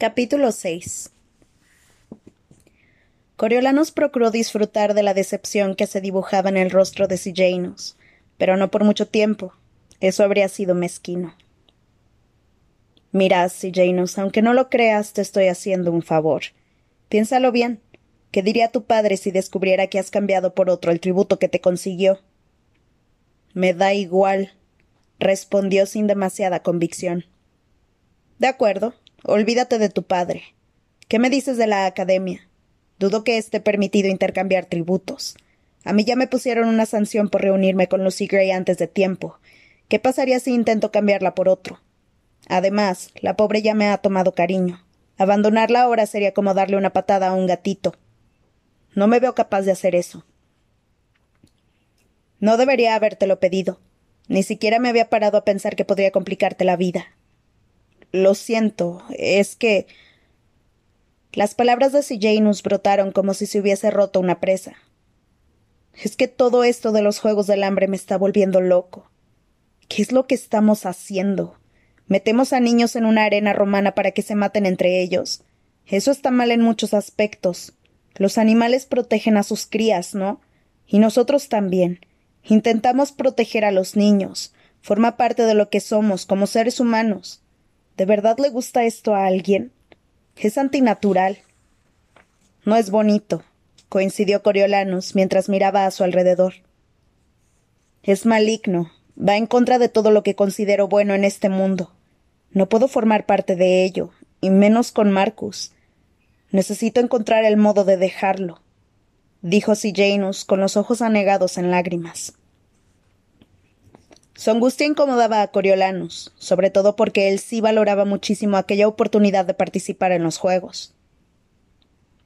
Capítulo 6 Coriolanus procuró disfrutar de la decepción que se dibujaba en el rostro de Sillanus, pero no por mucho tiempo. Eso habría sido mezquino. Mira, Sillanus, aunque no lo creas, te estoy haciendo un favor. Piénsalo bien. ¿Qué diría tu padre si descubriera que has cambiado por otro el tributo que te consiguió? Me da igual, respondió sin demasiada convicción. De acuerdo, Olvídate de tu padre. ¿Qué me dices de la academia? Dudo que esté permitido intercambiar tributos. A mí ya me pusieron una sanción por reunirme con Lucy Gray antes de tiempo. ¿Qué pasaría si intento cambiarla por otro? Además, la pobre ya me ha tomado cariño. Abandonarla ahora sería como darle una patada a un gatito. No me veo capaz de hacer eso. No debería habértelo pedido. Ni siquiera me había parado a pensar que podría complicarte la vida. Lo siento, es que. Las palabras de Janus brotaron como si se hubiese roto una presa. Es que todo esto de los Juegos del Hambre me está volviendo loco. ¿Qué es lo que estamos haciendo? Metemos a niños en una arena romana para que se maten entre ellos. Eso está mal en muchos aspectos. Los animales protegen a sus crías, ¿no? Y nosotros también. Intentamos proteger a los niños. Forma parte de lo que somos como seres humanos. ¿De verdad le gusta esto a alguien? Es antinatural. No es bonito, coincidió Coriolanus mientras miraba a su alrededor. Es maligno, va en contra de todo lo que considero bueno en este mundo. No puedo formar parte de ello, y menos con Marcus. Necesito encontrar el modo de dejarlo, dijo Janus con los ojos anegados en lágrimas. Su angustia incomodaba a Coriolanus, sobre todo porque él sí valoraba muchísimo aquella oportunidad de participar en los juegos.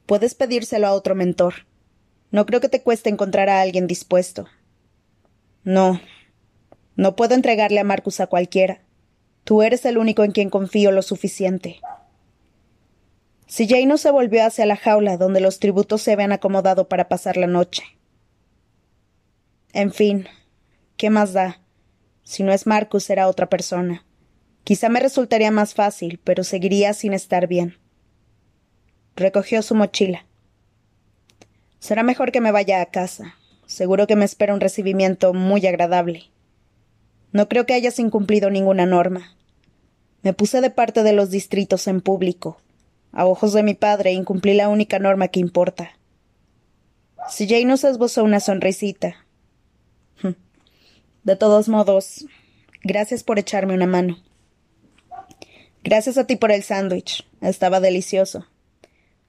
Puedes pedírselo a otro mentor. No creo que te cueste encontrar a alguien dispuesto. No. No puedo entregarle a Marcus a cualquiera. Tú eres el único en quien confío lo suficiente. Si no se volvió hacia la jaula donde los tributos se habían acomodado para pasar la noche. En fin, ¿qué más da? Si no es Marcus, será otra persona. Quizá me resultaría más fácil, pero seguiría sin estar bien. Recogió su mochila. Será mejor que me vaya a casa. Seguro que me espera un recibimiento muy agradable. No creo que hayas incumplido ninguna norma. Me puse de parte de los distritos en público. A ojos de mi padre incumplí la única norma que importa. Si Jane nos esbozó una sonrisita, de todos modos, gracias por echarme una mano. Gracias a ti por el sándwich. Estaba delicioso.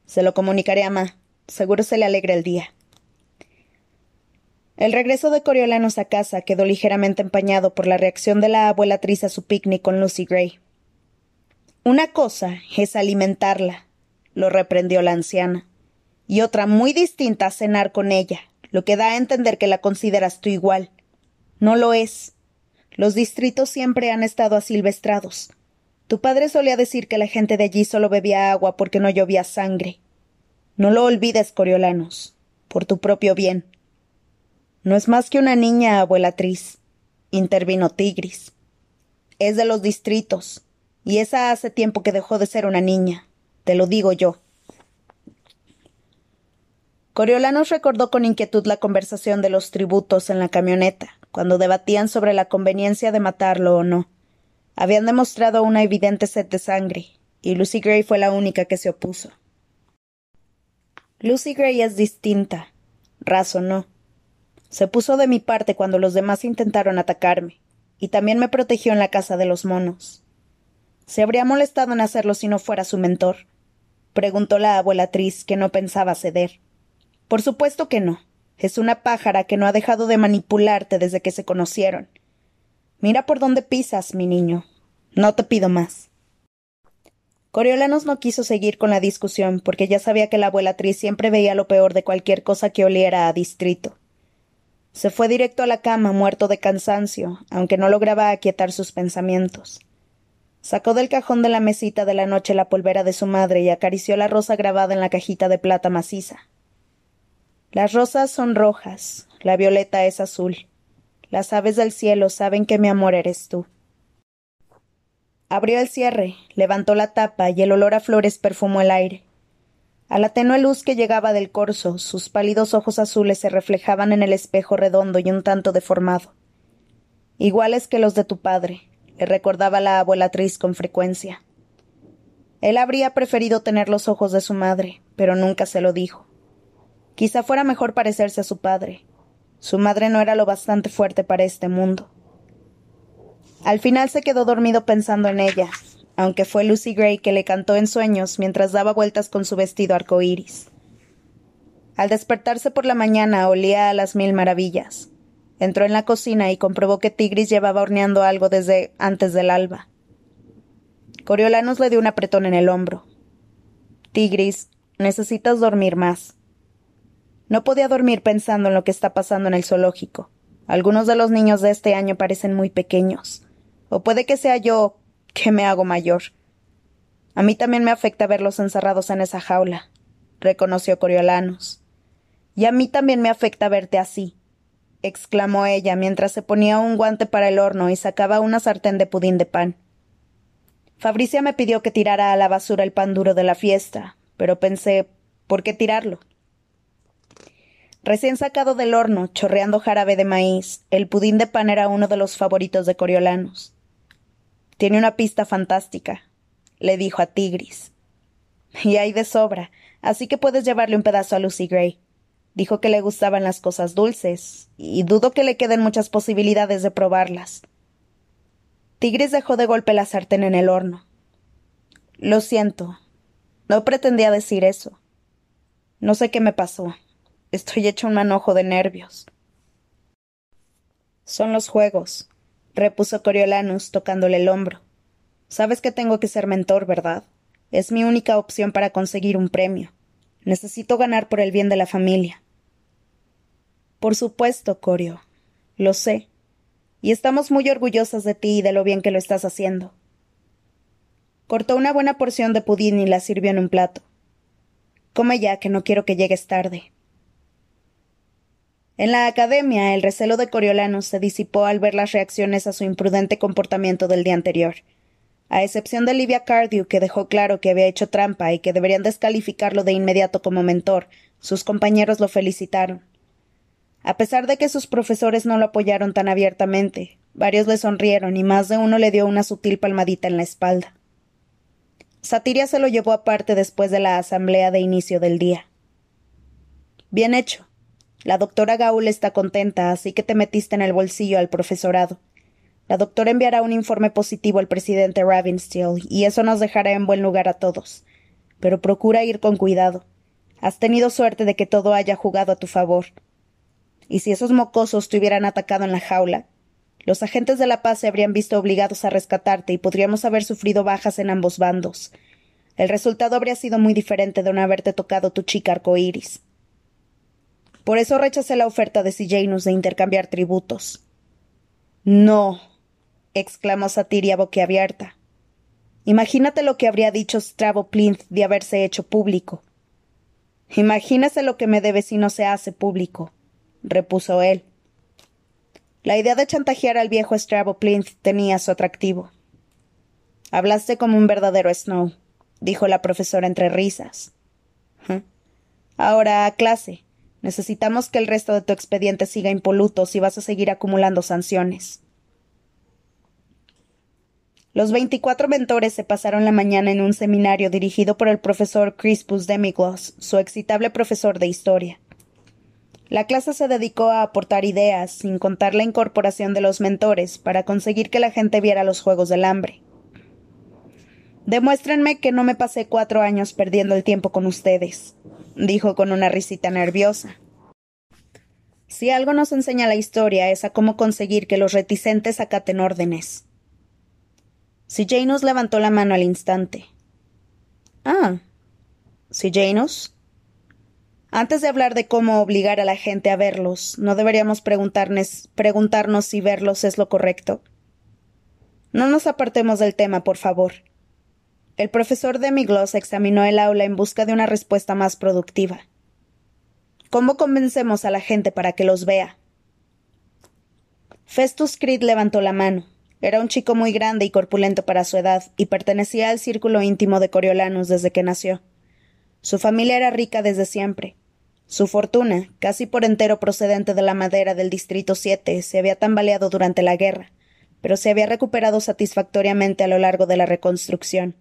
Se lo comunicaré a Ma. Seguro se le alegra el día. El regreso de Coriolanos a casa quedó ligeramente empañado por la reacción de la abuela Tris a su picnic con Lucy Gray. Una cosa es alimentarla, lo reprendió la anciana, y otra muy distinta cenar con ella, lo que da a entender que la consideras tú igual. No lo es. Los distritos siempre han estado asilvestrados. Tu padre solía decir que la gente de allí solo bebía agua porque no llovía sangre. No lo olvides, Coriolanos, por tu propio bien. No es más que una niña, abuelatriz, intervino Tigris. Es de los distritos, y esa hace tiempo que dejó de ser una niña, te lo digo yo. Coriolanos recordó con inquietud la conversación de los tributos en la camioneta, cuando debatían sobre la conveniencia de matarlo o no. Habían demostrado una evidente sed de sangre, y Lucy Gray fue la única que se opuso. Lucy Gray es distinta, razonó. Se puso de mi parte cuando los demás intentaron atacarme, y también me protegió en la casa de los monos. ¿Se habría molestado en hacerlo si no fuera su mentor? preguntó la abuelatriz, que no pensaba ceder. Por supuesto que no. Es una pájara que no ha dejado de manipularte desde que se conocieron. Mira por dónde pisas, mi niño. No te pido más. Coriolanos no quiso seguir con la discusión porque ya sabía que la abuelatriz siempre veía lo peor de cualquier cosa que oliera a distrito. Se fue directo a la cama, muerto de cansancio, aunque no lograba aquietar sus pensamientos. Sacó del cajón de la mesita de la noche la polvera de su madre y acarició la rosa grabada en la cajita de plata maciza. Las rosas son rojas, la violeta es azul. Las aves del cielo saben que mi amor eres tú. Abrió el cierre, levantó la tapa y el olor a flores perfumó el aire. A la tenue luz que llegaba del corso, sus pálidos ojos azules se reflejaban en el espejo redondo y un tanto deformado. Iguales que los de tu padre, le recordaba la abuelatriz con frecuencia. Él habría preferido tener los ojos de su madre, pero nunca se lo dijo. Quizá fuera mejor parecerse a su padre. Su madre no era lo bastante fuerte para este mundo. Al final se quedó dormido pensando en ella, aunque fue Lucy Gray que le cantó en sueños mientras daba vueltas con su vestido arcoíris. Al despertarse por la mañana olía a las mil maravillas. Entró en la cocina y comprobó que Tigris llevaba horneando algo desde antes del alba. Coriolanos le dio un apretón en el hombro. Tigris, necesitas dormir más. No podía dormir pensando en lo que está pasando en el zoológico. Algunos de los niños de este año parecen muy pequeños. O puede que sea yo que me hago mayor. A mí también me afecta verlos encerrados en esa jaula, reconoció Coriolanos. Y a mí también me afecta verte así, exclamó ella mientras se ponía un guante para el horno y sacaba una sartén de pudín de pan. Fabricia me pidió que tirara a la basura el pan duro de la fiesta, pero pensé, ¿por qué tirarlo? Recién sacado del horno, chorreando jarabe de maíz, el pudín de pan era uno de los favoritos de Coriolanos. Tiene una pista fantástica, le dijo a Tigris. Y hay de sobra, así que puedes llevarle un pedazo a Lucy Gray. Dijo que le gustaban las cosas dulces, y dudo que le queden muchas posibilidades de probarlas. Tigris dejó de golpe la sartén en el horno. Lo siento. No pretendía decir eso. No sé qué me pasó. Estoy hecho un manojo de nervios. Son los juegos, repuso Coriolanus tocándole el hombro. Sabes que tengo que ser mentor, ¿verdad? Es mi única opción para conseguir un premio. Necesito ganar por el bien de la familia. Por supuesto, Corio. Lo sé. Y estamos muy orgullosas de ti y de lo bien que lo estás haciendo. Cortó una buena porción de pudín y la sirvió en un plato. Come ya, que no quiero que llegues tarde. En la academia, el recelo de Coriolanus se disipó al ver las reacciones a su imprudente comportamiento del día anterior. A excepción de Livia Cardew, que dejó claro que había hecho trampa y que deberían descalificarlo de inmediato como mentor, sus compañeros lo felicitaron. A pesar de que sus profesores no lo apoyaron tan abiertamente, varios le sonrieron y más de uno le dio una sutil palmadita en la espalda. Satiria se lo llevó aparte después de la asamblea de inicio del día. Bien hecho, la doctora Gaul está contenta, así que te metiste en el bolsillo al profesorado. La doctora enviará un informe positivo al presidente Ravensteel, y eso nos dejará en buen lugar a todos. Pero procura ir con cuidado. Has tenido suerte de que todo haya jugado a tu favor. ¿Y si esos mocosos te hubieran atacado en la jaula? Los agentes de la paz se habrían visto obligados a rescatarte y podríamos haber sufrido bajas en ambos bandos. El resultado habría sido muy diferente de no haberte tocado tu chica arcoíris. Por eso rechacé la oferta de Janus de intercambiar tributos. No, exclamó Satiria boquiabierta. Imagínate lo que habría dicho Strabo Plinth de haberse hecho público. Imagínese lo que me debe si no se hace público, repuso él. La idea de chantajear al viejo Strabo Plinth tenía su atractivo. Hablaste como un verdadero Snow, dijo la profesora entre risas. Ahora a clase. Necesitamos que el resto de tu expediente siga impoluto si vas a seguir acumulando sanciones. Los veinticuatro mentores se pasaron la mañana en un seminario dirigido por el profesor Crispus Demigloss, su excitable profesor de historia. La clase se dedicó a aportar ideas, sin contar la incorporación de los mentores, para conseguir que la gente viera los Juegos del Hambre. Demuéstrenme que no me pasé cuatro años perdiendo el tiempo con ustedes, dijo con una risita nerviosa. Si algo nos enseña la historia es a cómo conseguir que los reticentes acaten órdenes. Si Janus levantó la mano al instante. Ah. Si Janus. Antes de hablar de cómo obligar a la gente a verlos, ¿no deberíamos preguntarnos, preguntarnos si verlos es lo correcto? No nos apartemos del tema, por favor. El profesor Demigloss examinó el aula en busca de una respuesta más productiva. ¿Cómo convencemos a la gente para que los vea? Festus Creed levantó la mano. Era un chico muy grande y corpulento para su edad, y pertenecía al círculo íntimo de Coriolanus desde que nació. Su familia era rica desde siempre. Su fortuna, casi por entero procedente de la madera del Distrito 7, se había tambaleado durante la guerra, pero se había recuperado satisfactoriamente a lo largo de la reconstrucción.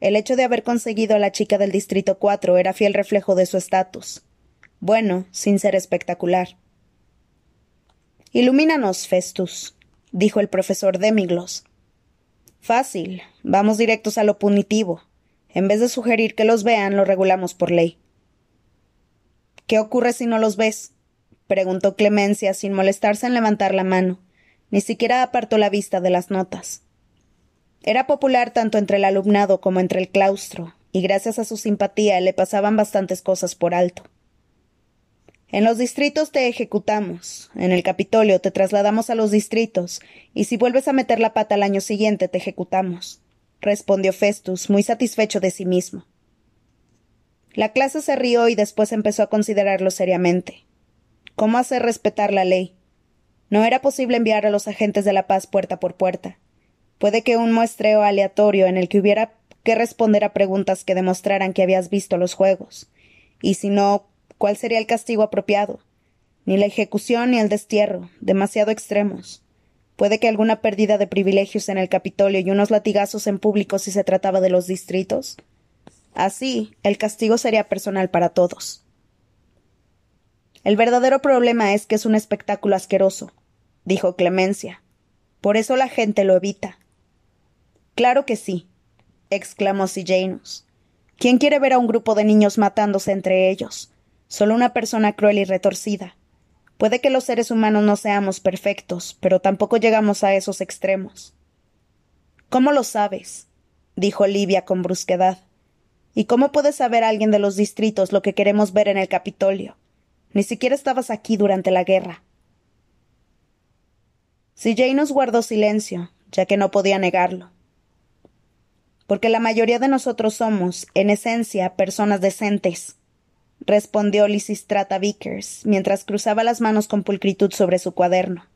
El hecho de haber conseguido a la chica del Distrito 4 era fiel reflejo de su estatus. Bueno, sin ser espectacular. Ilumínanos, Festus, dijo el profesor Demiglos. Fácil. Vamos directos a lo punitivo. En vez de sugerir que los vean, lo regulamos por ley. ¿Qué ocurre si no los ves? preguntó Clemencia sin molestarse en levantar la mano. Ni siquiera apartó la vista de las notas. Era popular tanto entre el alumnado como entre el claustro, y gracias a su simpatía le pasaban bastantes cosas por alto. En los distritos te ejecutamos, en el Capitolio te trasladamos a los distritos, y si vuelves a meter la pata al año siguiente te ejecutamos, respondió Festus, muy satisfecho de sí mismo. La clase se rió y después empezó a considerarlo seriamente. ¿Cómo hacer respetar la ley? No era posible enviar a los agentes de la paz puerta por puerta. Puede que un muestreo aleatorio en el que hubiera que responder a preguntas que demostraran que habías visto los juegos. Y si no, cuál sería el castigo apropiado. Ni la ejecución ni el destierro, demasiado extremos. Puede que alguna pérdida de privilegios en el Capitolio y unos latigazos en público si se trataba de los distritos. Así, el castigo sería personal para todos. El verdadero problema es que es un espectáculo asqueroso, dijo Clemencia. Por eso la gente lo evita. Claro que sí, exclamó Janus. ¿Quién quiere ver a un grupo de niños matándose entre ellos? solo una persona cruel y retorcida. Puede que los seres humanos no seamos perfectos, pero tampoco llegamos a esos extremos. ¿Cómo lo sabes? dijo Livia con brusquedad. ¿Y cómo puede saber alguien de los distritos lo que queremos ver en el Capitolio? Ni siquiera estabas aquí durante la guerra. Si nos guardó silencio, ya que no podía negarlo. Porque la mayoría de nosotros somos, en esencia, personas decentes, respondió Lisistrata Vickers, mientras cruzaba las manos con pulcritud sobre su cuaderno.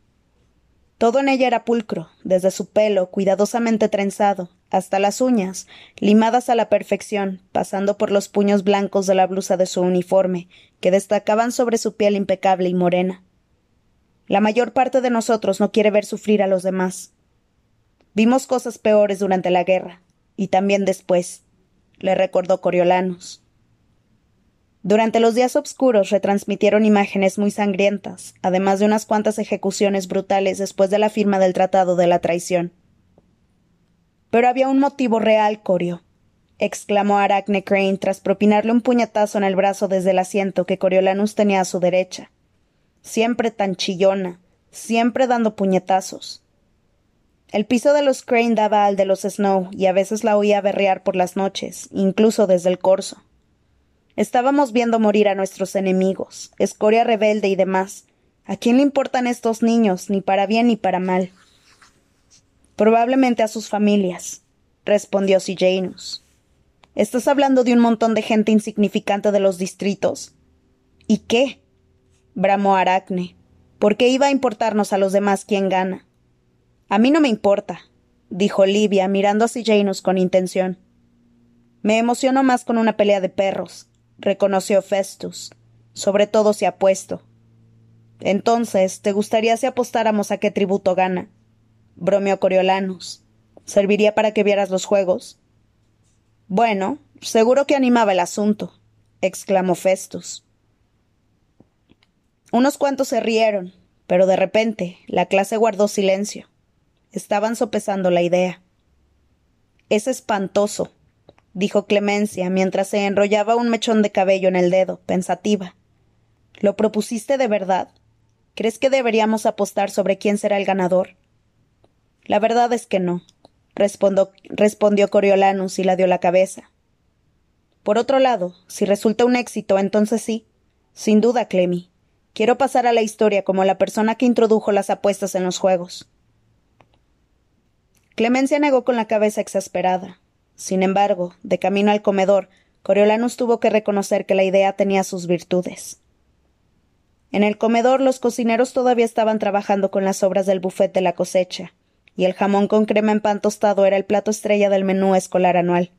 Todo en ella era pulcro, desde su pelo, cuidadosamente trenzado, hasta las uñas, limadas a la perfección, pasando por los puños blancos de la blusa de su uniforme, que destacaban sobre su piel impecable y morena. La mayor parte de nosotros no quiere ver sufrir a los demás. Vimos cosas peores durante la guerra, y también después, le recordó Coriolanus. Durante los días oscuros retransmitieron imágenes muy sangrientas, además de unas cuantas ejecuciones brutales después de la firma del Tratado de la Traición. Pero había un motivo real, Corio, exclamó Arachne Crane tras propinarle un puñetazo en el brazo desde el asiento que Coriolanus tenía a su derecha. Siempre tan chillona, siempre dando puñetazos. El piso de los Crane daba al de los Snow y a veces la oía berrear por las noches, incluso desde el corso. Estábamos viendo morir a nuestros enemigos, escoria rebelde y demás. ¿A quién le importan estos niños, ni para bien ni para mal? Probablemente a sus familias, respondió Janus. Estás hablando de un montón de gente insignificante de los distritos. ¿Y qué? bramó Aracne. ¿Por qué iba a importarnos a los demás quién gana? A mí no me importa, dijo Livia, mirando a Janus con intención. Me emociono más con una pelea de perros reconoció Festus, sobre todo si apuesto. Entonces, ¿te gustaría si apostáramos a qué tributo gana? bromeó Coriolanus. ¿Serviría para que vieras los juegos? Bueno, seguro que animaba el asunto, exclamó Festus. Unos cuantos se rieron, pero de repente la clase guardó silencio. Estaban sopesando la idea. Es espantoso, dijo Clemencia mientras se enrollaba un mechón de cabello en el dedo, pensativa. ¿Lo propusiste de verdad? ¿Crees que deberíamos apostar sobre quién será el ganador? La verdad es que no, respondió Coriolanus y la dio la cabeza. Por otro lado, si resulta un éxito, entonces sí. Sin duda, Clemmy. Quiero pasar a la historia como la persona que introdujo las apuestas en los juegos. Clemencia negó con la cabeza exasperada. Sin embargo, de camino al comedor, Coriolanus tuvo que reconocer que la idea tenía sus virtudes. En el comedor los cocineros todavía estaban trabajando con las obras del buffet de la cosecha, y el jamón con crema en pan tostado era el plato estrella del menú escolar anual.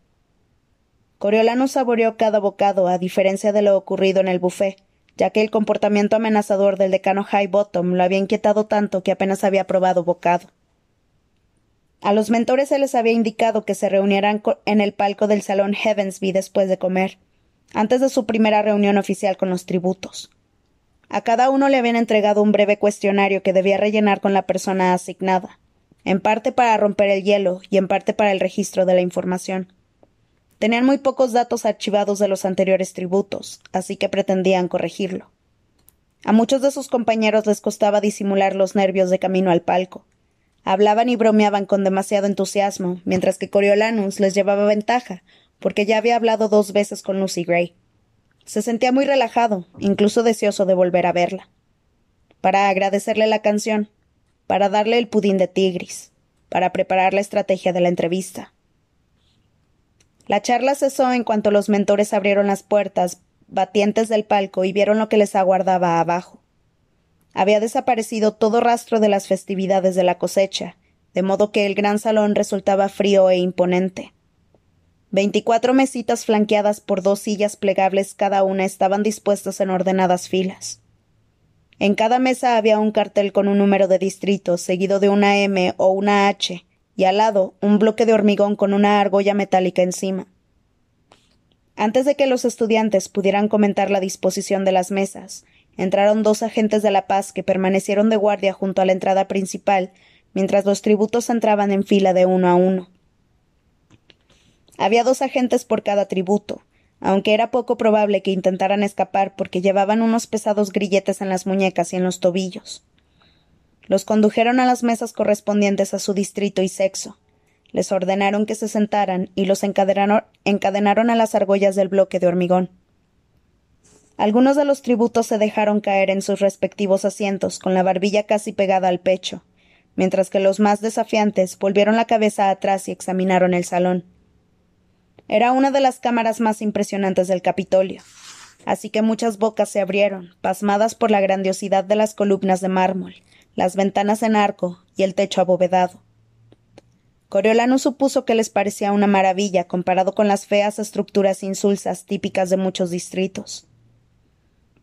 Coriolanus saboreó cada bocado, a diferencia de lo ocurrido en el buffet, ya que el comportamiento amenazador del decano High Bottom lo había inquietado tanto que apenas había probado bocado. A los mentores se les había indicado que se reunieran en el palco del salón Heavensby después de comer, antes de su primera reunión oficial con los tributos. A cada uno le habían entregado un breve cuestionario que debía rellenar con la persona asignada, en parte para romper el hielo y en parte para el registro de la información. Tenían muy pocos datos archivados de los anteriores tributos, así que pretendían corregirlo. A muchos de sus compañeros les costaba disimular los nervios de camino al palco, Hablaban y bromeaban con demasiado entusiasmo, mientras que Coriolanus les llevaba ventaja, porque ya había hablado dos veces con Lucy Gray. Se sentía muy relajado, incluso deseoso de volver a verla. Para agradecerle la canción, para darle el pudín de tigris, para preparar la estrategia de la entrevista. La charla cesó en cuanto los mentores abrieron las puertas batientes del palco y vieron lo que les aguardaba abajo. Había desaparecido todo rastro de las festividades de la cosecha, de modo que el gran salón resultaba frío e imponente. Veinticuatro mesitas flanqueadas por dos sillas plegables cada una estaban dispuestas en ordenadas filas. En cada mesa había un cartel con un número de distrito, seguido de una M o una H, y al lado un bloque de hormigón con una argolla metálica encima. Antes de que los estudiantes pudieran comentar la disposición de las mesas, entraron dos agentes de la paz que permanecieron de guardia junto a la entrada principal, mientras los tributos entraban en fila de uno a uno. Había dos agentes por cada tributo, aunque era poco probable que intentaran escapar porque llevaban unos pesados grilletes en las muñecas y en los tobillos. Los condujeron a las mesas correspondientes a su distrito y sexo. Les ordenaron que se sentaran y los encadenaron, a las argollas del bloque de hormigón. Algunos de los tributos se dejaron caer en sus respectivos asientos, con la barbilla casi pegada al pecho, mientras que los más desafiantes volvieron la cabeza atrás y examinaron el salón. Era una de las cámaras más impresionantes del Capitolio, así que muchas bocas se abrieron, pasmadas por la grandiosidad de las columnas de mármol, las ventanas en arco y el techo abovedado. Coriolano supuso que les parecía una maravilla comparado con las feas estructuras insulsas típicas de muchos distritos.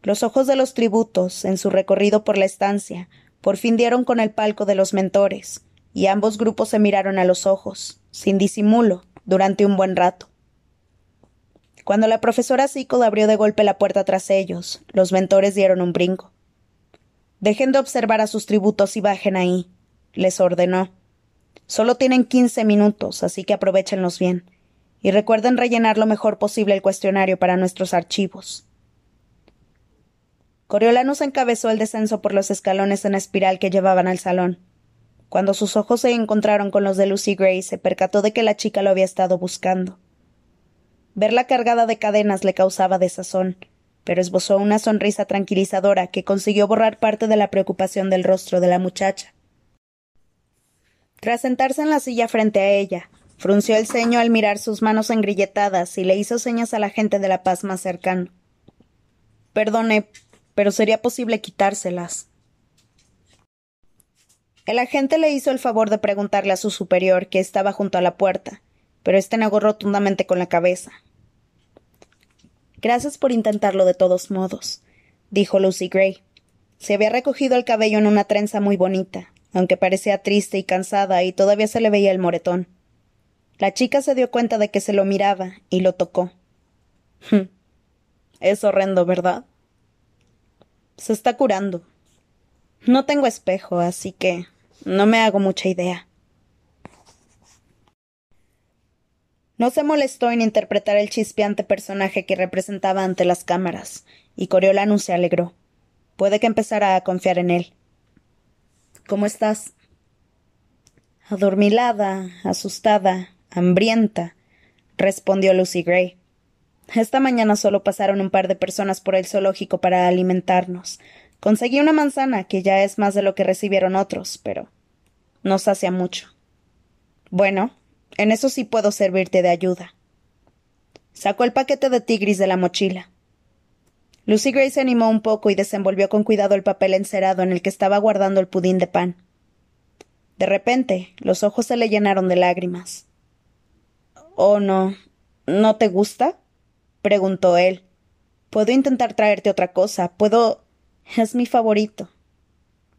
Los ojos de los tributos, en su recorrido por la estancia, por fin dieron con el palco de los mentores, y ambos grupos se miraron a los ojos, sin disimulo, durante un buen rato. Cuando la profesora Sickle abrió de golpe la puerta tras ellos, los mentores dieron un brinco. Dejen de observar a sus tributos y bajen ahí, les ordenó. Solo tienen quince minutos, así que aprovechenlos bien. Y recuerden rellenar lo mejor posible el cuestionario para nuestros archivos. Coriolanus encabezó el descenso por los escalones en espiral que llevaban al salón. Cuando sus ojos se encontraron con los de Lucy Gray, se percató de que la chica lo había estado buscando. Verla cargada de cadenas le causaba desazón, pero esbozó una sonrisa tranquilizadora que consiguió borrar parte de la preocupación del rostro de la muchacha. Tras sentarse en la silla frente a ella, frunció el ceño al mirar sus manos engrilletadas y le hizo señas a la gente de la paz más cercano. Perdone, pero sería posible quitárselas. El agente le hizo el favor de preguntarle a su superior, que estaba junto a la puerta, pero éste negó rotundamente con la cabeza. Gracias por intentarlo de todos modos, dijo Lucy Gray. Se había recogido el cabello en una trenza muy bonita, aunque parecía triste y cansada y todavía se le veía el moretón. La chica se dio cuenta de que se lo miraba y lo tocó. es horrendo, ¿verdad? Se está curando. No tengo espejo, así que no me hago mucha idea. No se molestó en interpretar el chispeante personaje que representaba ante las cámaras, y Coriolanus se alegró. Puede que empezara a confiar en él. ¿Cómo estás? Adormilada, asustada, hambrienta, respondió Lucy Gray. Esta mañana solo pasaron un par de personas por el zoológico para alimentarnos. Conseguí una manzana, que ya es más de lo que recibieron otros, pero no sacia mucho. Bueno, en eso sí puedo servirte de ayuda. Sacó el paquete de tigris de la mochila. Lucy Gray se animó un poco y desenvolvió con cuidado el papel encerado en el que estaba guardando el pudín de pan. De repente, los ojos se le llenaron de lágrimas. Oh, no. ¿No te gusta? Preguntó él. Puedo intentar traerte otra cosa. Puedo. Es mi favorito.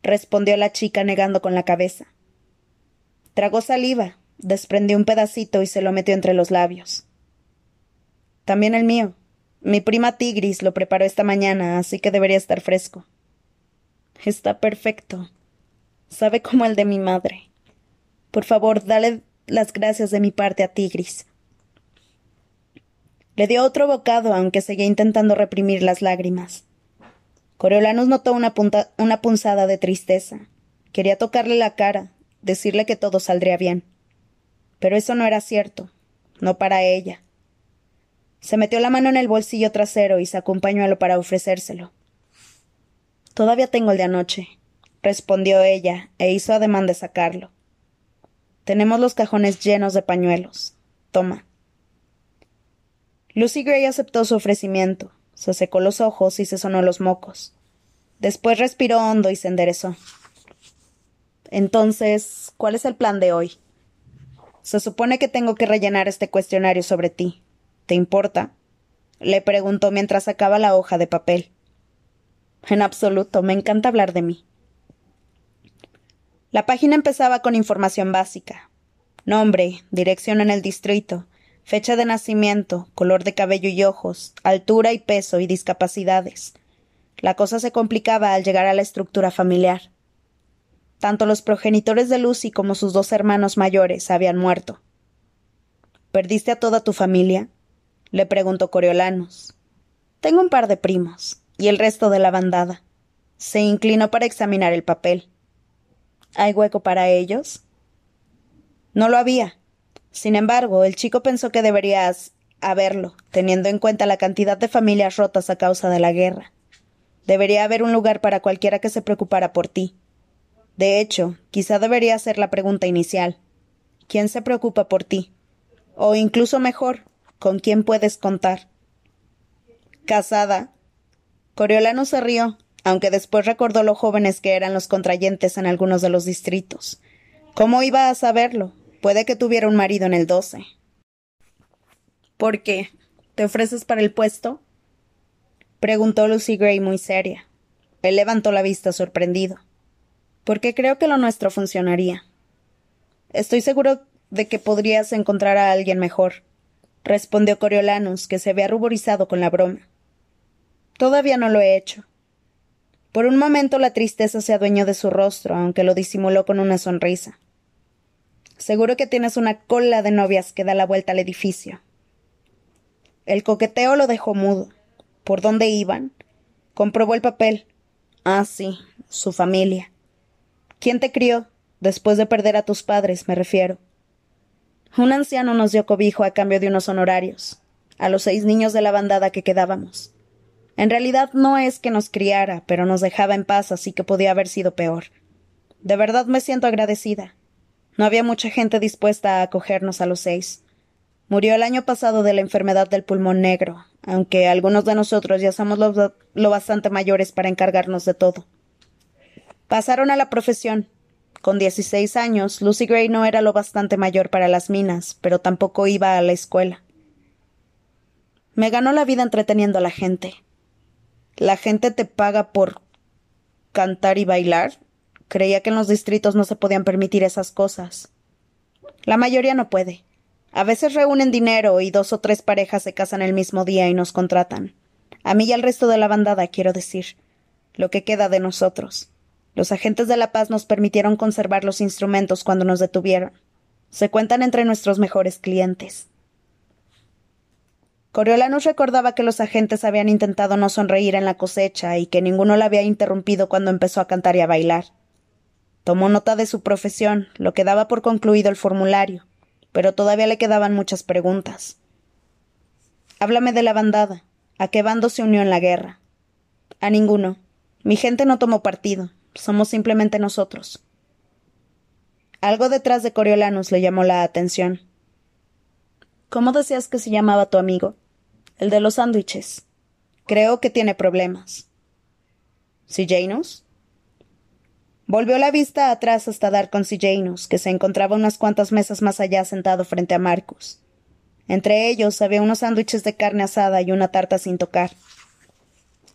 respondió la chica negando con la cabeza. Tragó saliva, desprendió un pedacito y se lo metió entre los labios. También el mío. Mi prima Tigris lo preparó esta mañana, así que debería estar fresco. Está perfecto. Sabe como el de mi madre. Por favor, dale las gracias de mi parte a Tigris. Le dio otro bocado, aunque seguía intentando reprimir las lágrimas. Coriolanus notó una, una punzada de tristeza. Quería tocarle la cara, decirle que todo saldría bien. Pero eso no era cierto, no para ella. Se metió la mano en el bolsillo trasero y sacó un pañuelo para ofrecérselo. Todavía tengo el de anoche, respondió ella, e hizo ademán de sacarlo. Tenemos los cajones llenos de pañuelos. Toma. Lucy Gray aceptó su ofrecimiento, se secó los ojos y se sonó los mocos. Después respiró hondo y se enderezó. Entonces, ¿cuál es el plan de hoy? Se supone que tengo que rellenar este cuestionario sobre ti. ¿Te importa? le preguntó mientras sacaba la hoja de papel. En absoluto, me encanta hablar de mí. La página empezaba con información básica. Nombre, dirección en el distrito, fecha de nacimiento, color de cabello y ojos, altura y peso y discapacidades. La cosa se complicaba al llegar a la estructura familiar. Tanto los progenitores de Lucy como sus dos hermanos mayores habían muerto. ¿Perdiste a toda tu familia? le preguntó Coriolanos. Tengo un par de primos, y el resto de la bandada. Se inclinó para examinar el papel. ¿Hay hueco para ellos? No lo había. Sin embargo, el chico pensó que deberías haberlo, teniendo en cuenta la cantidad de familias rotas a causa de la guerra. Debería haber un lugar para cualquiera que se preocupara por ti. De hecho, quizá debería ser la pregunta inicial. ¿Quién se preocupa por ti? O incluso mejor, ¿con quién puedes contar? Casada. Coriolano se rió, aunque después recordó lo jóvenes que eran los contrayentes en algunos de los distritos. ¿Cómo iba a saberlo? Puede que tuviera un marido en el doce. ¿Por qué? ¿Te ofreces para el puesto? preguntó Lucy Gray muy seria. Él levantó la vista sorprendido porque creo que lo nuestro funcionaría. Estoy seguro de que podrías encontrar a alguien mejor, respondió Coriolanus, que se había ruborizado con la broma. Todavía no lo he hecho. Por un momento la tristeza se adueñó de su rostro, aunque lo disimuló con una sonrisa. Seguro que tienes una cola de novias que da la vuelta al edificio. El coqueteo lo dejó mudo. ¿Por dónde iban? Comprobó el papel. Ah, sí, su familia. ¿Quién te crió? Después de perder a tus padres, me refiero. Un anciano nos dio cobijo a cambio de unos honorarios, a los seis niños de la bandada que quedábamos. En realidad no es que nos criara, pero nos dejaba en paz, así que podía haber sido peor. De verdad me siento agradecida. No había mucha gente dispuesta a acogernos a los seis. Murió el año pasado de la enfermedad del pulmón negro, aunque algunos de nosotros ya somos lo, lo bastante mayores para encargarnos de todo. Pasaron a la profesión. Con dieciséis años, Lucy Gray no era lo bastante mayor para las minas, pero tampoco iba a la escuela. Me ganó la vida entreteniendo a la gente. ¿La gente te paga por cantar y bailar? Creía que en los distritos no se podían permitir esas cosas. La mayoría no puede. A veces reúnen dinero y dos o tres parejas se casan el mismo día y nos contratan. A mí y al resto de la bandada, quiero decir. Lo que queda de nosotros. Los agentes de la paz nos permitieron conservar los instrumentos cuando nos detuvieron. Se cuentan entre nuestros mejores clientes. Coriolanus recordaba que los agentes habían intentado no sonreír en la cosecha y que ninguno la había interrumpido cuando empezó a cantar y a bailar. Tomó nota de su profesión, lo que daba por concluido el formulario, pero todavía le quedaban muchas preguntas. Háblame de la bandada. ¿A qué bando se unió en la guerra? A ninguno. Mi gente no tomó partido. Somos simplemente nosotros. Algo detrás de Coriolanus le llamó la atención. ¿Cómo decías que se llamaba tu amigo? El de los sándwiches. Creo que tiene problemas. ¿Sí, Janus? Volvió la vista atrás hasta dar con Janus, que se encontraba unas cuantas mesas más allá sentado frente a Marcus. Entre ellos había unos sándwiches de carne asada y una tarta sin tocar.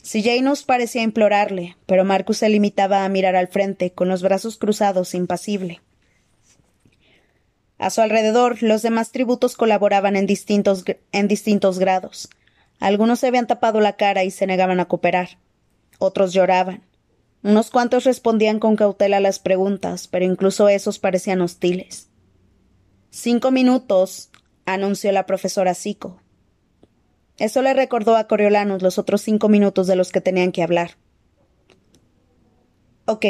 Janus parecía implorarle, pero Marcus se limitaba a mirar al frente, con los brazos cruzados, impasible. A su alrededor, los demás tributos colaboraban en distintos, en distintos grados. Algunos se habían tapado la cara y se negaban a cooperar. Otros lloraban. Unos cuantos respondían con cautela a las preguntas, pero incluso esos parecían hostiles. Cinco minutos, anunció la profesora Sico. Eso le recordó a Coriolanus los otros cinco minutos de los que tenían que hablar. Ok,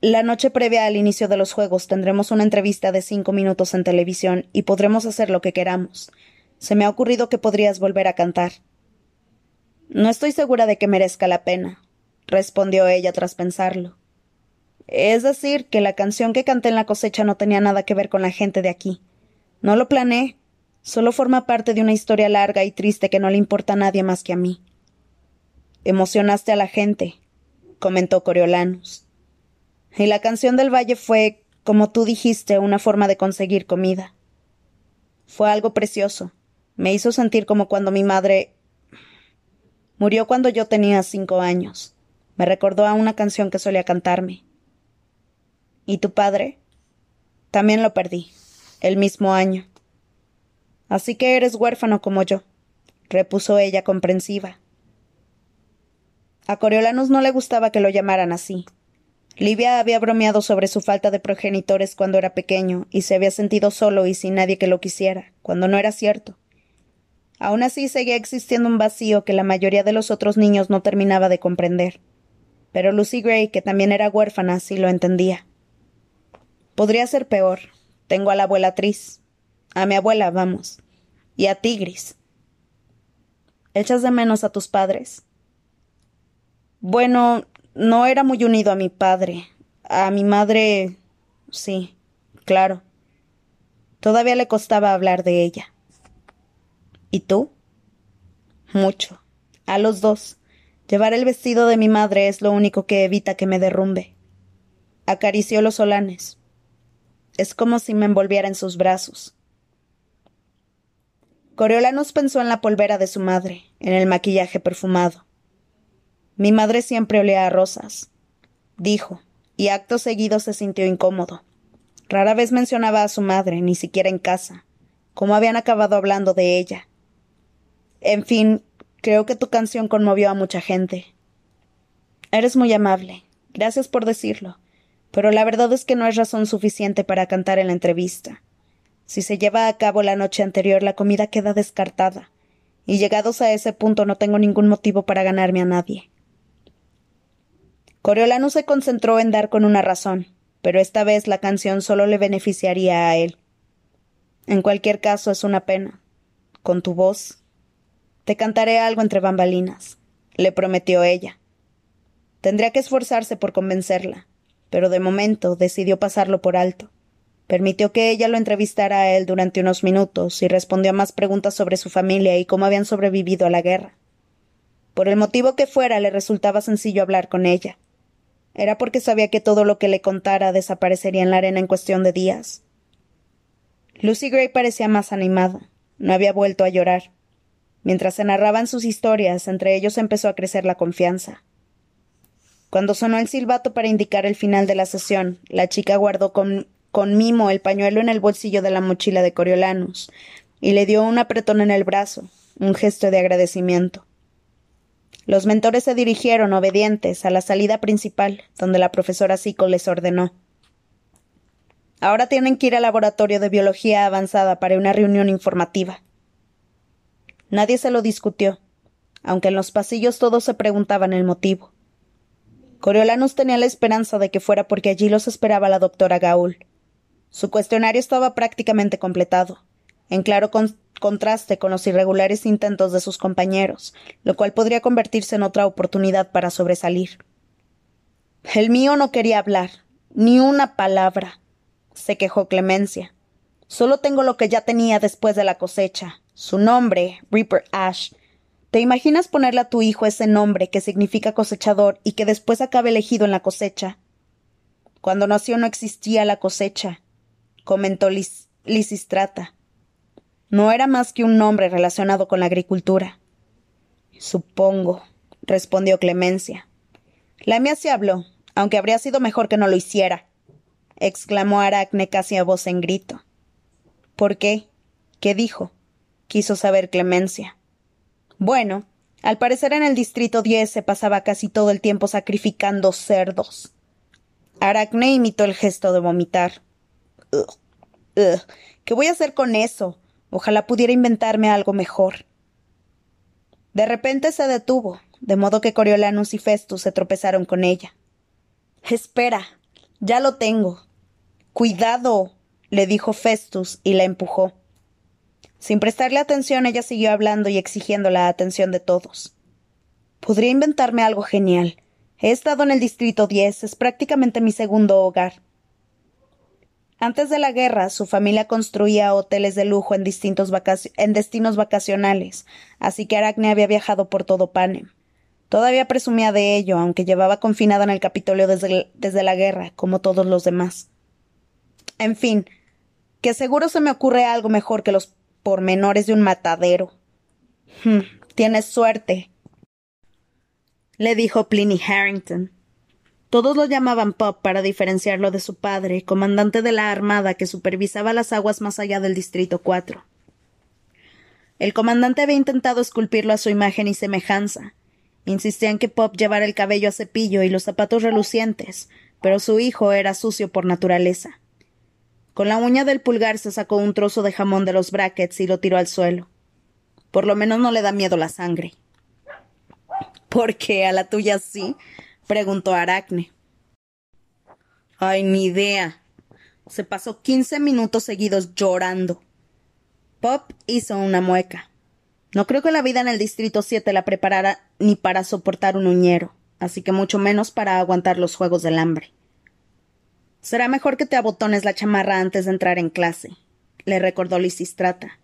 la noche previa al inicio de los juegos tendremos una entrevista de cinco minutos en televisión y podremos hacer lo que queramos. Se me ha ocurrido que podrías volver a cantar. No estoy segura de que merezca la pena, respondió ella tras pensarlo. Es decir, que la canción que canté en la cosecha no tenía nada que ver con la gente de aquí. No lo planeé, solo forma parte de una historia larga y triste que no le importa a nadie más que a mí. Emocionaste a la gente, comentó Coriolanus. Y la canción del valle fue, como tú dijiste, una forma de conseguir comida. Fue algo precioso. Me hizo sentir como cuando mi madre. murió cuando yo tenía cinco años. Me recordó a una canción que solía cantarme. ¿Y tu padre? También lo perdí, el mismo año. Así que eres huérfano como yo, repuso ella comprensiva. A Coriolanus no le gustaba que lo llamaran así. Livia había bromeado sobre su falta de progenitores cuando era pequeño y se había sentido solo y sin nadie que lo quisiera, cuando no era cierto. Aún así seguía existiendo un vacío que la mayoría de los otros niños no terminaba de comprender pero Lucy Gray, que también era huérfana, sí lo entendía. Podría ser peor. Tengo a la abuela Tris. A mi abuela, vamos. Y a Tigris. ¿Echas de menos a tus padres? Bueno, no era muy unido a mi padre. A mi madre. sí, claro. Todavía le costaba hablar de ella. ¿Y tú? Mucho. A los dos. Llevar el vestido de mi madre es lo único que evita que me derrumbe. Acarició los solanes. Es como si me envolviera en sus brazos. Coriolanus pensó en la polvera de su madre, en el maquillaje perfumado. Mi madre siempre olía a rosas, dijo, y acto seguido se sintió incómodo. Rara vez mencionaba a su madre, ni siquiera en casa, como habían acabado hablando de ella. En fin, Creo que tu canción conmovió a mucha gente. Eres muy amable. Gracias por decirlo. Pero la verdad es que no es razón suficiente para cantar en la entrevista. Si se lleva a cabo la noche anterior, la comida queda descartada. Y llegados a ese punto no tengo ningún motivo para ganarme a nadie. Coriolano se concentró en dar con una razón, pero esta vez la canción solo le beneficiaría a él. En cualquier caso es una pena. Con tu voz, te cantaré algo entre bambalinas, le prometió ella. Tendría que esforzarse por convencerla, pero de momento decidió pasarlo por alto. Permitió que ella lo entrevistara a él durante unos minutos y respondió a más preguntas sobre su familia y cómo habían sobrevivido a la guerra. Por el motivo que fuera, le resultaba sencillo hablar con ella. Era porque sabía que todo lo que le contara desaparecería en la arena en cuestión de días. Lucy Gray parecía más animada. No había vuelto a llorar. Mientras se narraban sus historias, entre ellos empezó a crecer la confianza. Cuando sonó el silbato para indicar el final de la sesión, la chica guardó con, mimo el pañuelo en el bolsillo de la mochila de Coriolanus y le dio un apretón en el brazo, un gesto de agradecimiento. Los mentores se dirigieron, obedientes, a la salida principal, donde la profesora Sico les ordenó. Ahora tienen que ir al laboratorio de biología avanzada para una reunión informativa. Nadie se lo discutió, aunque en los pasillos todos se preguntaban el motivo. Coriolanus tenía la esperanza de que fuera porque allí los esperaba la doctora Gaul. Su cuestionario estaba prácticamente completado, en claro contraste con los irregulares intentos de sus compañeros, lo cual podría convertirse en otra oportunidad para sobresalir. El mío no quería hablar, ni una palabra, se quejó Clemencia. Solo tengo lo que ya tenía después de la cosecha, su nombre, Reaper Ash. ¿Te imaginas ponerle a tu hijo ese nombre que significa cosechador y que después acabe elegido en la cosecha? Cuando nació no existía la cosecha, comentó Lisistrata. No era más que un nombre relacionado con la agricultura. Supongo, respondió Clemencia. La mía se habló, aunque habría sido mejor que no lo hiciera, exclamó Aracne casi a voz en grito. ¿Por qué? ¿Qué dijo? Quiso saber Clemencia. Bueno, al parecer en el distrito 10 se pasaba casi todo el tiempo sacrificando cerdos. Aracne imitó el gesto de vomitar. ¿Qué voy a hacer con eso? Ojalá pudiera inventarme algo mejor. De repente se detuvo, de modo que Coriolanus y Festus se tropezaron con ella. Espera, ya lo tengo. Cuidado, le dijo Festus y la empujó. Sin prestarle atención, ella siguió hablando y exigiendo la atención de todos. Podría inventarme algo genial. He estado en el Distrito 10, es prácticamente mi segundo hogar. Antes de la guerra, su familia construía hoteles de lujo en, distintos en destinos vacacionales, así que Aracne había viajado por todo Panem. Todavía presumía de ello, aunque llevaba confinada en el Capitolio desde, desde la guerra, como todos los demás. En fin, que seguro se me ocurre algo mejor que los pormenores de un matadero. Hmm, tienes suerte, le dijo Pliny Harrington. Todos lo llamaban Pop para diferenciarlo de su padre, comandante de la armada que supervisaba las aguas más allá del Distrito 4. El comandante había intentado esculpirlo a su imagen y semejanza. Insistía en que Pop llevara el cabello a cepillo y los zapatos relucientes, pero su hijo era sucio por naturaleza. Con la uña del pulgar se sacó un trozo de jamón de los brackets y lo tiró al suelo. Por lo menos no le da miedo la sangre. ¿Por qué a la tuya sí? preguntó Aracne. Ay, ni idea. Se pasó quince minutos seguidos llorando. Pop hizo una mueca. No creo que la vida en el Distrito 7 la preparara ni para soportar un uñero, así que mucho menos para aguantar los juegos del hambre. Será mejor que te abotones la chamarra antes de entrar en clase, le recordó Lisistrata.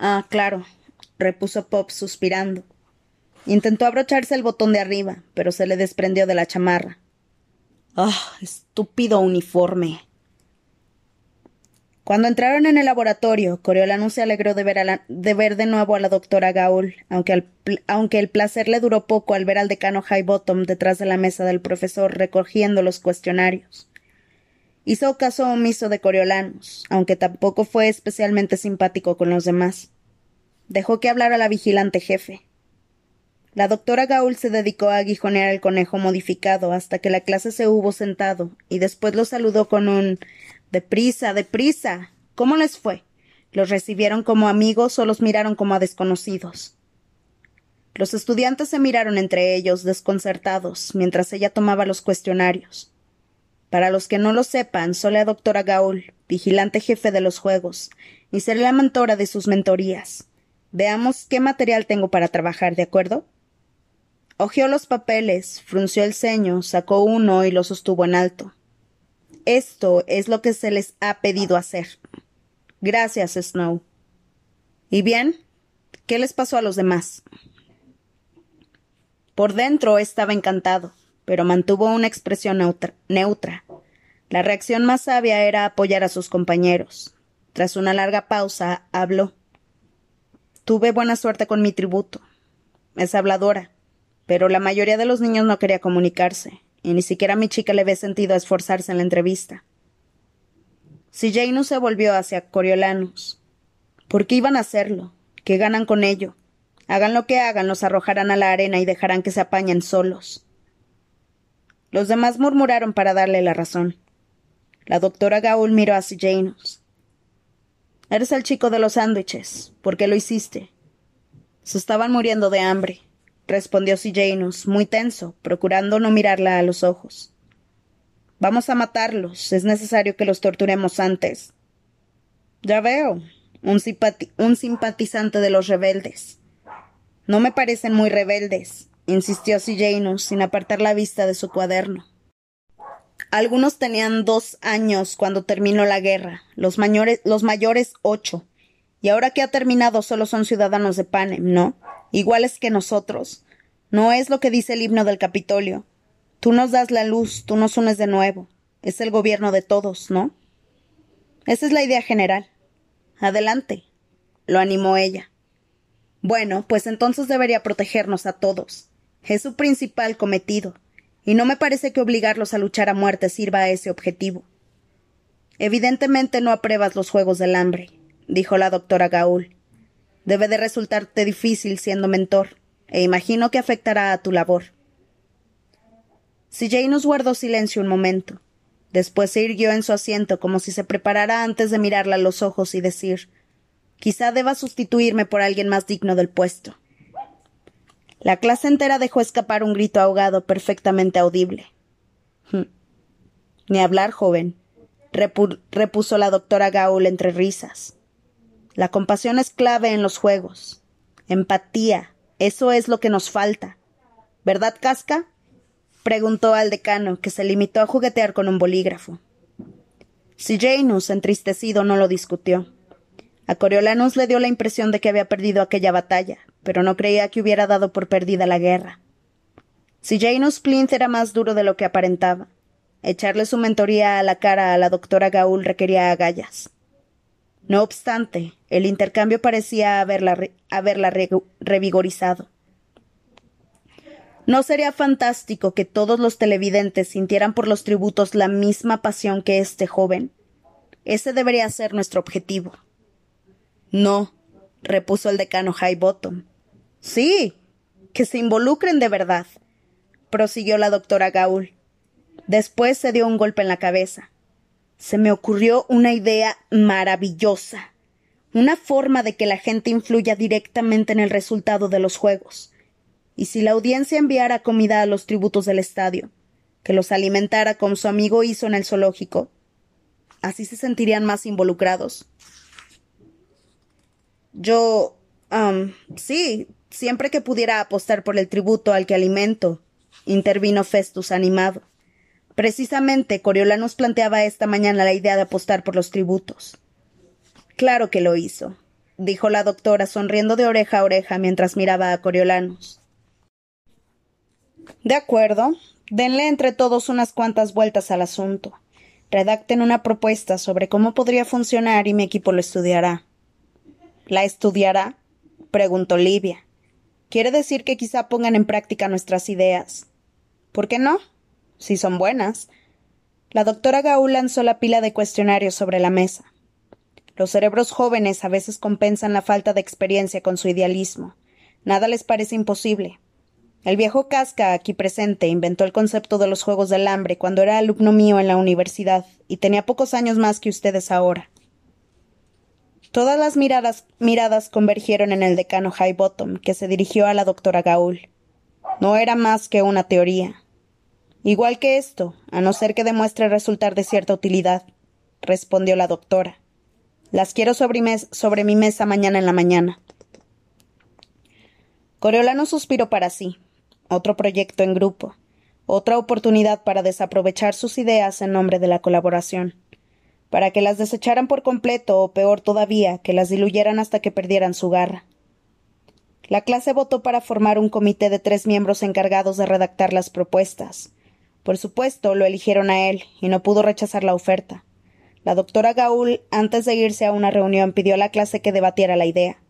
Ah, claro, repuso Pop suspirando. Intentó abrocharse el botón de arriba, pero se le desprendió de la chamarra. ¡Ah! estúpido uniforme. Cuando entraron en el laboratorio, Coriolanus se alegró de ver, de, ver de nuevo a la doctora Gaul, aunque, aunque el placer le duró poco al ver al decano Highbottom detrás de la mesa del profesor recogiendo los cuestionarios. Hizo caso omiso de Coriolanus, aunque tampoco fue especialmente simpático con los demás. Dejó que hablara la vigilante jefe. La doctora Gaul se dedicó a aguijonear el conejo modificado hasta que la clase se hubo sentado, y después lo saludó con un Deprisa, deprisa. ¿Cómo les fue? ¿Los recibieron como amigos o los miraron como a desconocidos? Los estudiantes se miraron entre ellos, desconcertados, mientras ella tomaba los cuestionarios. Para los que no lo sepan, soy la doctora Gaul, vigilante jefe de los juegos, y seré la mentora de sus mentorías. Veamos qué material tengo para trabajar, ¿de acuerdo? Ojeó los papeles, frunció el ceño, sacó uno y lo sostuvo en alto. Esto es lo que se les ha pedido hacer. Gracias, Snow. ¿Y bien? ¿Qué les pasó a los demás? Por dentro estaba encantado, pero mantuvo una expresión neutra. La reacción más sabia era apoyar a sus compañeros. Tras una larga pausa, habló. Tuve buena suerte con mi tributo. Es habladora, pero la mayoría de los niños no quería comunicarse, y ni siquiera a mi chica le ve sentido esforzarse en la entrevista. Si Janus se volvió hacia Coriolanus. ¿Por qué iban a hacerlo? ¿Qué ganan con ello? Hagan lo que hagan, los arrojarán a la arena y dejarán que se apañen solos. Los demás murmuraron para darle la razón. La doctora Gaul miró a Janus. Eres el chico de los sándwiches. ¿Por qué lo hiciste? Se estaban muriendo de hambre respondió Janus, muy tenso, procurando no mirarla a los ojos. Vamos a matarlos. Es necesario que los torturemos antes. Ya veo. Un simpatizante de los rebeldes. No me parecen muy rebeldes, insistió Janus, sin apartar la vista de su cuaderno. Algunos tenían dos años cuando terminó la guerra, los mayores, los mayores ocho. Y ahora que ha terminado solo son ciudadanos de Panem, ¿no? iguales que nosotros. No es lo que dice el himno del Capitolio. Tú nos das la luz, tú nos unes de nuevo. Es el gobierno de todos, ¿no? Esa es la idea general. Adelante. lo animó ella. Bueno, pues entonces debería protegernos a todos. Es su principal cometido, y no me parece que obligarlos a luchar a muerte sirva a ese objetivo. Evidentemente no apruebas los juegos del hambre, dijo la doctora Gaul. Debe de resultarte difícil siendo mentor, e imagino que afectará a tu labor. Si nos guardó silencio un momento. Después se irguió en su asiento como si se preparara antes de mirarla a los ojos y decir Quizá deba sustituirme por alguien más digno del puesto. La clase entera dejó escapar un grito ahogado perfectamente audible. Hm. Ni hablar, joven, repuso la doctora Gaul entre risas. La compasión es clave en los juegos. Empatía, eso es lo que nos falta. ¿Verdad, Casca? preguntó al decano, que se limitó a juguetear con un bolígrafo. Si Janus, entristecido, no lo discutió. A Coriolanus le dio la impresión de que había perdido aquella batalla, pero no creía que hubiera dado por perdida la guerra. Si Janus Plinth era más duro de lo que aparentaba, echarle su mentoría a la cara a la doctora Gaul requería agallas. No obstante, el intercambio parecía haberla, haberla revigorizado. ¿No sería fantástico que todos los televidentes sintieran por los tributos la misma pasión que este joven? Ese debería ser nuestro objetivo. No, repuso el decano Highbottom. Sí, que se involucren de verdad, prosiguió la doctora Gaul. Después se dio un golpe en la cabeza. Se me ocurrió una idea maravillosa, una forma de que la gente influya directamente en el resultado de los juegos. Y si la audiencia enviara comida a los tributos del estadio, que los alimentara como su amigo hizo en el zoológico, así se sentirían más involucrados. Yo. sí, siempre que pudiera apostar por el tributo al que alimento, intervino Festus animado. Precisamente Coriolanus planteaba esta mañana la idea de apostar por los tributos. Claro que lo hizo, dijo la doctora sonriendo de oreja a oreja mientras miraba a Coriolanus. De acuerdo. Denle entre todos unas cuantas vueltas al asunto. Redacten una propuesta sobre cómo podría funcionar y mi equipo lo estudiará. ¿La estudiará? preguntó Livia. Quiere decir que quizá pongan en práctica nuestras ideas. ¿Por qué no? Si son buenas. La doctora Gaul lanzó la pila de cuestionarios sobre la mesa. Los cerebros jóvenes a veces compensan la falta de experiencia con su idealismo. Nada les parece imposible. El viejo Casca, aquí presente, inventó el concepto de los Juegos del Hambre cuando era alumno mío en la universidad y tenía pocos años más que ustedes ahora. Todas las miradas, miradas convergieron en el decano Highbottom, que se dirigió a la doctora Gaul. No era más que una teoría. Igual que esto, a no ser que demuestre resultar de cierta utilidad, respondió la doctora. Las quiero sobre, sobre mi mesa mañana en la mañana. Coriolano suspiró para sí, otro proyecto en grupo, otra oportunidad para desaprovechar sus ideas en nombre de la colaboración, para que las desecharan por completo o peor todavía, que las diluyeran hasta que perdieran su garra. La clase votó para formar un comité de tres miembros encargados de redactar las propuestas. Por supuesto, lo eligieron a él, y no pudo rechazar la oferta. La doctora Gaul, antes de irse a una reunión, pidió a la clase que debatiera la idea.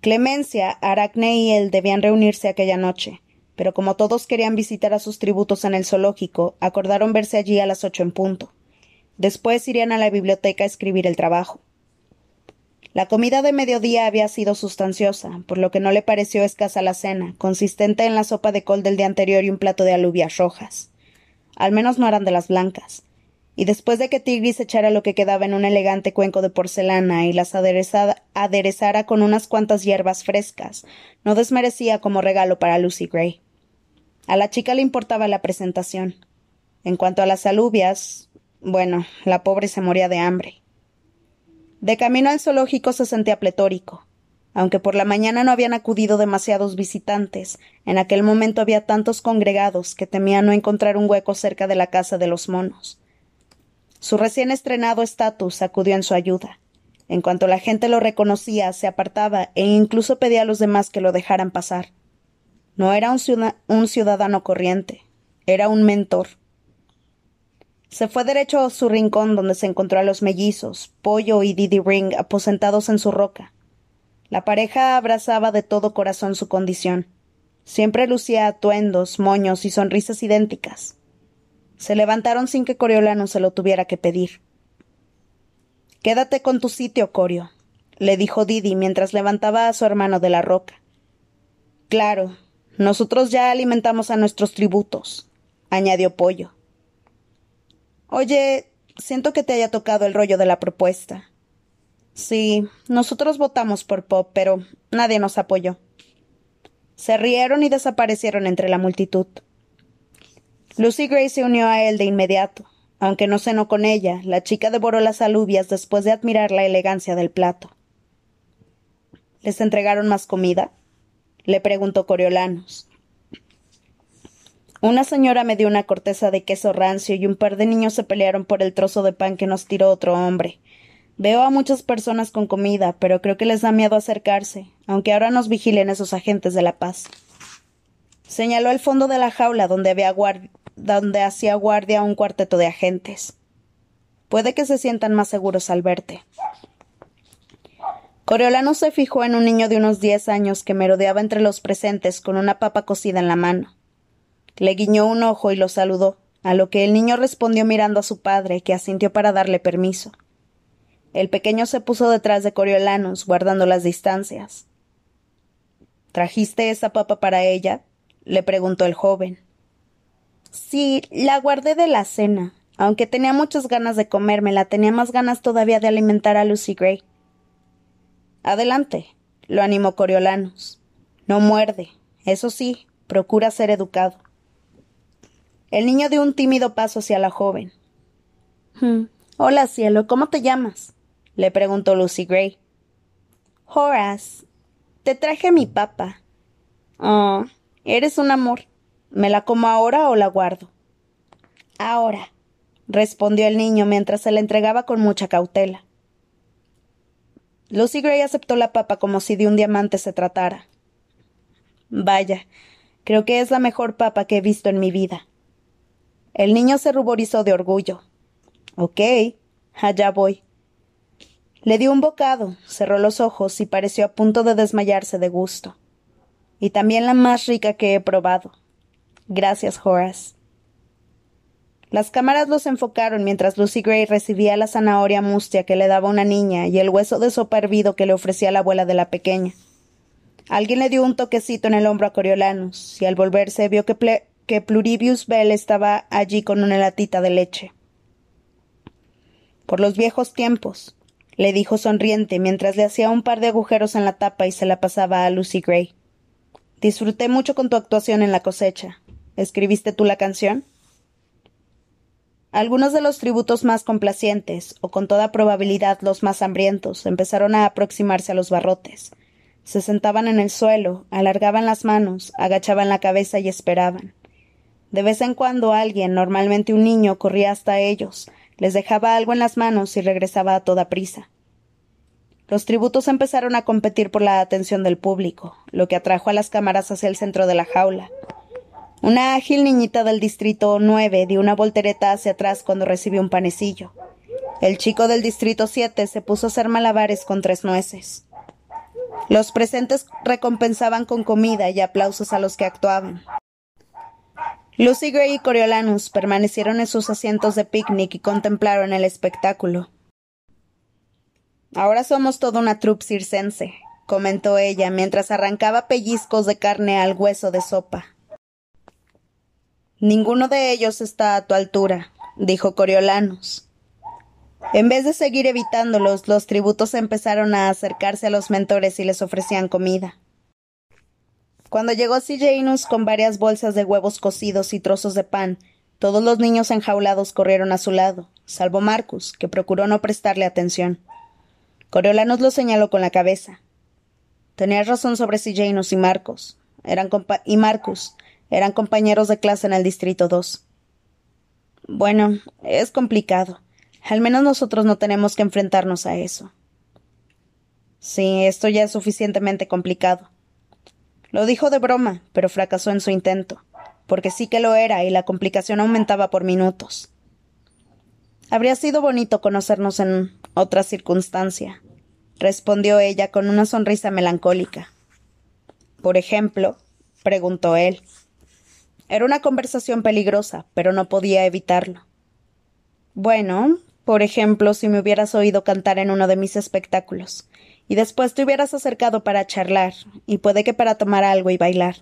Clemencia, Aracne y él debían reunirse aquella noche, pero como todos querían visitar a sus tributos en el zoológico, acordaron verse allí a las ocho en punto. Después irían a la biblioteca a escribir el trabajo. La comida de mediodía había sido sustanciosa, por lo que no le pareció escasa la cena, consistente en la sopa de col del día anterior y un plato de alubias rojas. Al menos no eran de las blancas. Y después de que Tigris echara lo que quedaba en un elegante cuenco de porcelana y las aderezara con unas cuantas hierbas frescas, no desmerecía como regalo para Lucy Gray. A la chica le importaba la presentación. En cuanto a las alubias, bueno, la pobre se moría de hambre. De camino al zoológico se sentía pletórico. Aunque por la mañana no habían acudido demasiados visitantes, en aquel momento había tantos congregados que temía no encontrar un hueco cerca de la casa de los monos. Su recién estrenado estatus acudió en su ayuda. En cuanto la gente lo reconocía, se apartaba e incluso pedía a los demás que lo dejaran pasar. No era un, ciudadano corriente, era un mentor. Se fue derecho a su rincón donde se encontró a los mellizos, Pollo y Didi Ring aposentados en su roca. La pareja abrazaba de todo corazón su condición. Siempre lucía atuendos, moños y sonrisas idénticas. Se levantaron sin que Coriolano se lo tuviera que pedir. Quédate con tu sitio, Corio, le dijo Didi mientras levantaba a su hermano de la roca. Claro, nosotros ya alimentamos a nuestros tributos, añadió Pollo. Oye, siento que te haya tocado el rollo de la propuesta. Sí, nosotros votamos por Pop, pero nadie nos apoyó. Se rieron y desaparecieron entre la multitud. Lucy Gray se unió a él de inmediato. Aunque no cenó con ella, la chica devoró las alubias después de admirar la elegancia del plato. ¿Les entregaron más comida? le preguntó Coriolanos. Una señora me dio una corteza de queso rancio y un par de niños se pelearon por el trozo de pan que nos tiró otro hombre. Veo a muchas personas con comida, pero creo que les da miedo acercarse, aunque ahora nos vigilen esos agentes de la paz. Señaló el fondo de la jaula donde había donde hacía guardia un cuarteto de agentes. Puede que se sientan más seguros al verte. Coriolano se fijó en un niño de unos diez años que merodeaba entre los presentes con una papa cocida en la mano. Le guiñó un ojo y lo saludó, a lo que el niño respondió mirando a su padre, que asintió para darle permiso. El pequeño se puso detrás de Coriolanos, guardando las distancias. ¿Trajiste esa papa para ella? le preguntó el joven. Sí, la guardé de la cena. Aunque tenía muchas ganas de comérmela, tenía más ganas todavía de alimentar a Lucy Gray. Adelante, lo animó Coriolanos. No muerde. Eso sí, procura ser educado. El niño dio un tímido paso hacia la joven. Hmm. Hola, cielo, ¿cómo te llamas? le preguntó Lucy Gray. Horace. Te traje a mi papa. Oh, eres un amor. ¿Me la como ahora o la guardo? Ahora, respondió el niño mientras se la entregaba con mucha cautela. Lucy Gray aceptó la papa como si de un diamante se tratara. Vaya, creo que es la mejor papa que he visto en mi vida. El niño se ruborizó de orgullo. Ok, allá voy. Le dio un bocado, cerró los ojos y pareció a punto de desmayarse de gusto. Y también la más rica que he probado. Gracias, Horace. Las cámaras los enfocaron mientras Lucy Gray recibía la zanahoria mustia que le daba una niña y el hueso de sopa hervido que le ofrecía la abuela de la pequeña. Alguien le dio un toquecito en el hombro a Coriolanus y al volverse vio que, que Pluribius Bell estaba allí con una latita de leche. Por los viejos tiempos, le dijo sonriente mientras le hacía un par de agujeros en la tapa y se la pasaba a Lucy Gray. Disfruté mucho con tu actuación en la cosecha. ¿Escribiste tú la canción? Algunos de los tributos más complacientes, o con toda probabilidad los más hambrientos, empezaron a aproximarse a los barrotes. Se sentaban en el suelo, alargaban las manos, agachaban la cabeza y esperaban. De vez en cuando alguien, normalmente un niño, corría hasta ellos, les dejaba algo en las manos y regresaba a toda prisa. Los tributos empezaron a competir por la atención del público, lo que atrajo a las cámaras hacia el centro de la jaula. Una ágil niñita del distrito 9 dio una voltereta hacia atrás cuando recibió un panecillo. El chico del distrito 7 se puso a hacer malabares con tres nueces. Los presentes recompensaban con comida y aplausos a los que actuaban. Lucy Gray y Coriolanus permanecieron en sus asientos de picnic y contemplaron el espectáculo. Ahora somos toda una troupe circense, comentó ella mientras arrancaba pellizcos de carne al hueso de sopa. Ninguno de ellos está a tu altura, dijo Coriolanus. En vez de seguir evitándolos, los tributos empezaron a acercarse a los mentores y les ofrecían comida. Cuando llegó Janus con varias bolsas de huevos cocidos y trozos de pan, todos los niños enjaulados corrieron a su lado, salvo Marcus, que procuró no prestarle atención. Coriolanus lo señaló con la cabeza. Tenías razón sobre Janus y Marcos. Eran y Marcus. Eran compañeros de clase en el Distrito 2. Bueno, es complicado. Al menos nosotros no tenemos que enfrentarnos a eso. Sí, esto ya es suficientemente complicado. Lo dijo de broma, pero fracasó en su intento, porque sí que lo era y la complicación aumentaba por minutos. Habría sido bonito conocernos en otra circunstancia, respondió ella con una sonrisa melancólica. Por ejemplo, preguntó él. Era una conversación peligrosa, pero no podía evitarlo. Bueno, por ejemplo, si me hubieras oído cantar en uno de mis espectáculos, y después te hubieras acercado para charlar, y puede que para tomar algo y bailar.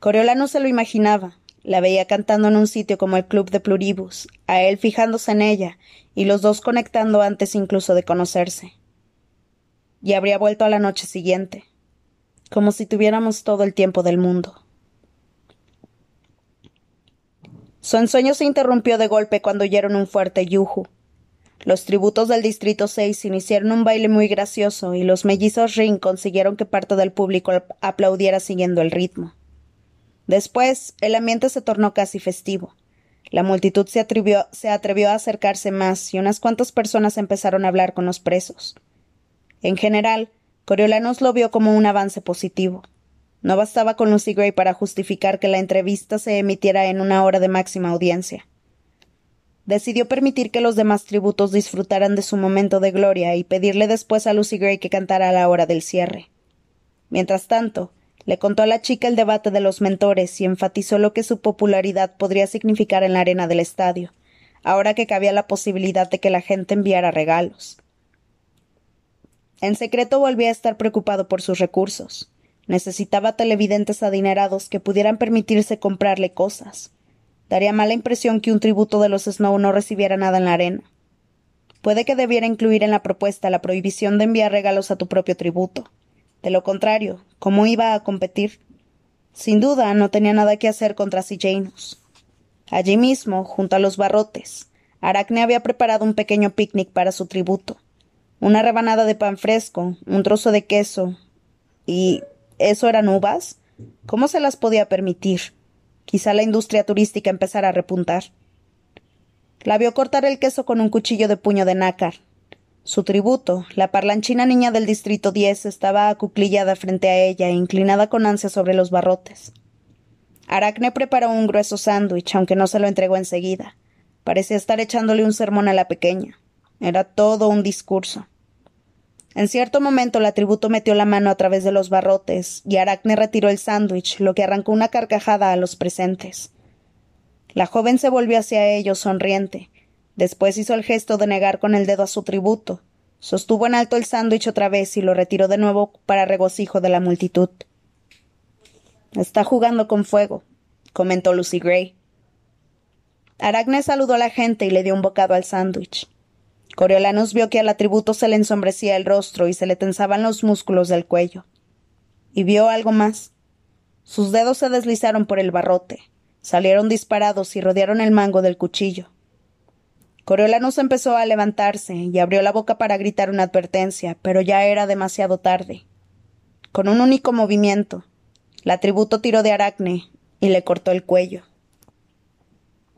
Coriola no se lo imaginaba. La veía cantando en un sitio como el Club de Pluribus, a él fijándose en ella, y los dos conectando antes incluso de conocerse. Y habría vuelto a la noche siguiente, como si tuviéramos todo el tiempo del mundo. Su ensueño se interrumpió de golpe cuando oyeron un fuerte yuju. Los tributos del Distrito 6 iniciaron un baile muy gracioso y los mellizos Ring consiguieron que parte del público aplaudiera siguiendo el ritmo. Después, el ambiente se tornó casi festivo. La multitud se, se atrevió a acercarse más y unas cuantas personas empezaron a hablar con los presos. En general, Coriolanos lo vio como un avance positivo. No bastaba con Lucy Gray para justificar que la entrevista se emitiera en una hora de máxima audiencia. Decidió permitir que los demás tributos disfrutaran de su momento de gloria y pedirle después a Lucy Gray que cantara a la hora del cierre. Mientras tanto, le contó a la chica el debate de los mentores y enfatizó lo que su popularidad podría significar en la arena del estadio, ahora que cabía la posibilidad de que la gente enviara regalos. En secreto volvía a estar preocupado por sus recursos. Necesitaba televidentes adinerados que pudieran permitirse comprarle cosas. Daría mala impresión que un tributo de los Snow no recibiera nada en la arena. Puede que debiera incluir en la propuesta la prohibición de enviar regalos a tu propio tributo. De lo contrario, ¿cómo iba a competir? Sin duda, no tenía nada que hacer contra Janus. Allí mismo, junto a los barrotes, Aracne había preparado un pequeño picnic para su tributo. Una rebanada de pan fresco, un trozo de queso. ¿Y eso eran uvas? ¿Cómo se las podía permitir? Quizá la industria turística empezara a repuntar. La vio cortar el queso con un cuchillo de puño de nácar, su tributo, la parlanchina niña del distrito 10, estaba acuclillada frente a ella, inclinada con ansia sobre los barrotes. Aracne preparó un grueso sándwich, aunque no se lo entregó enseguida. Parecía estar echándole un sermón a la pequeña. Era todo un discurso. En cierto momento la tributo metió la mano a través de los barrotes y Aracne retiró el sándwich, lo que arrancó una carcajada a los presentes. La joven se volvió hacia ellos sonriente, Después hizo el gesto de negar con el dedo a su tributo. Sostuvo en alto el sándwich otra vez y lo retiró de nuevo para regocijo de la multitud. Está jugando con fuego, comentó Lucy Gray. Aracne saludó a la gente y le dio un bocado al sándwich. Coriolanus vio que al atributo se le ensombrecía el rostro y se le tensaban los músculos del cuello. Y vio algo más. Sus dedos se deslizaron por el barrote, salieron disparados y rodearon el mango del cuchillo. Coriolanus empezó a levantarse y abrió la boca para gritar una advertencia, pero ya era demasiado tarde. Con un único movimiento, la tributo tiró de Aracne y le cortó el cuello.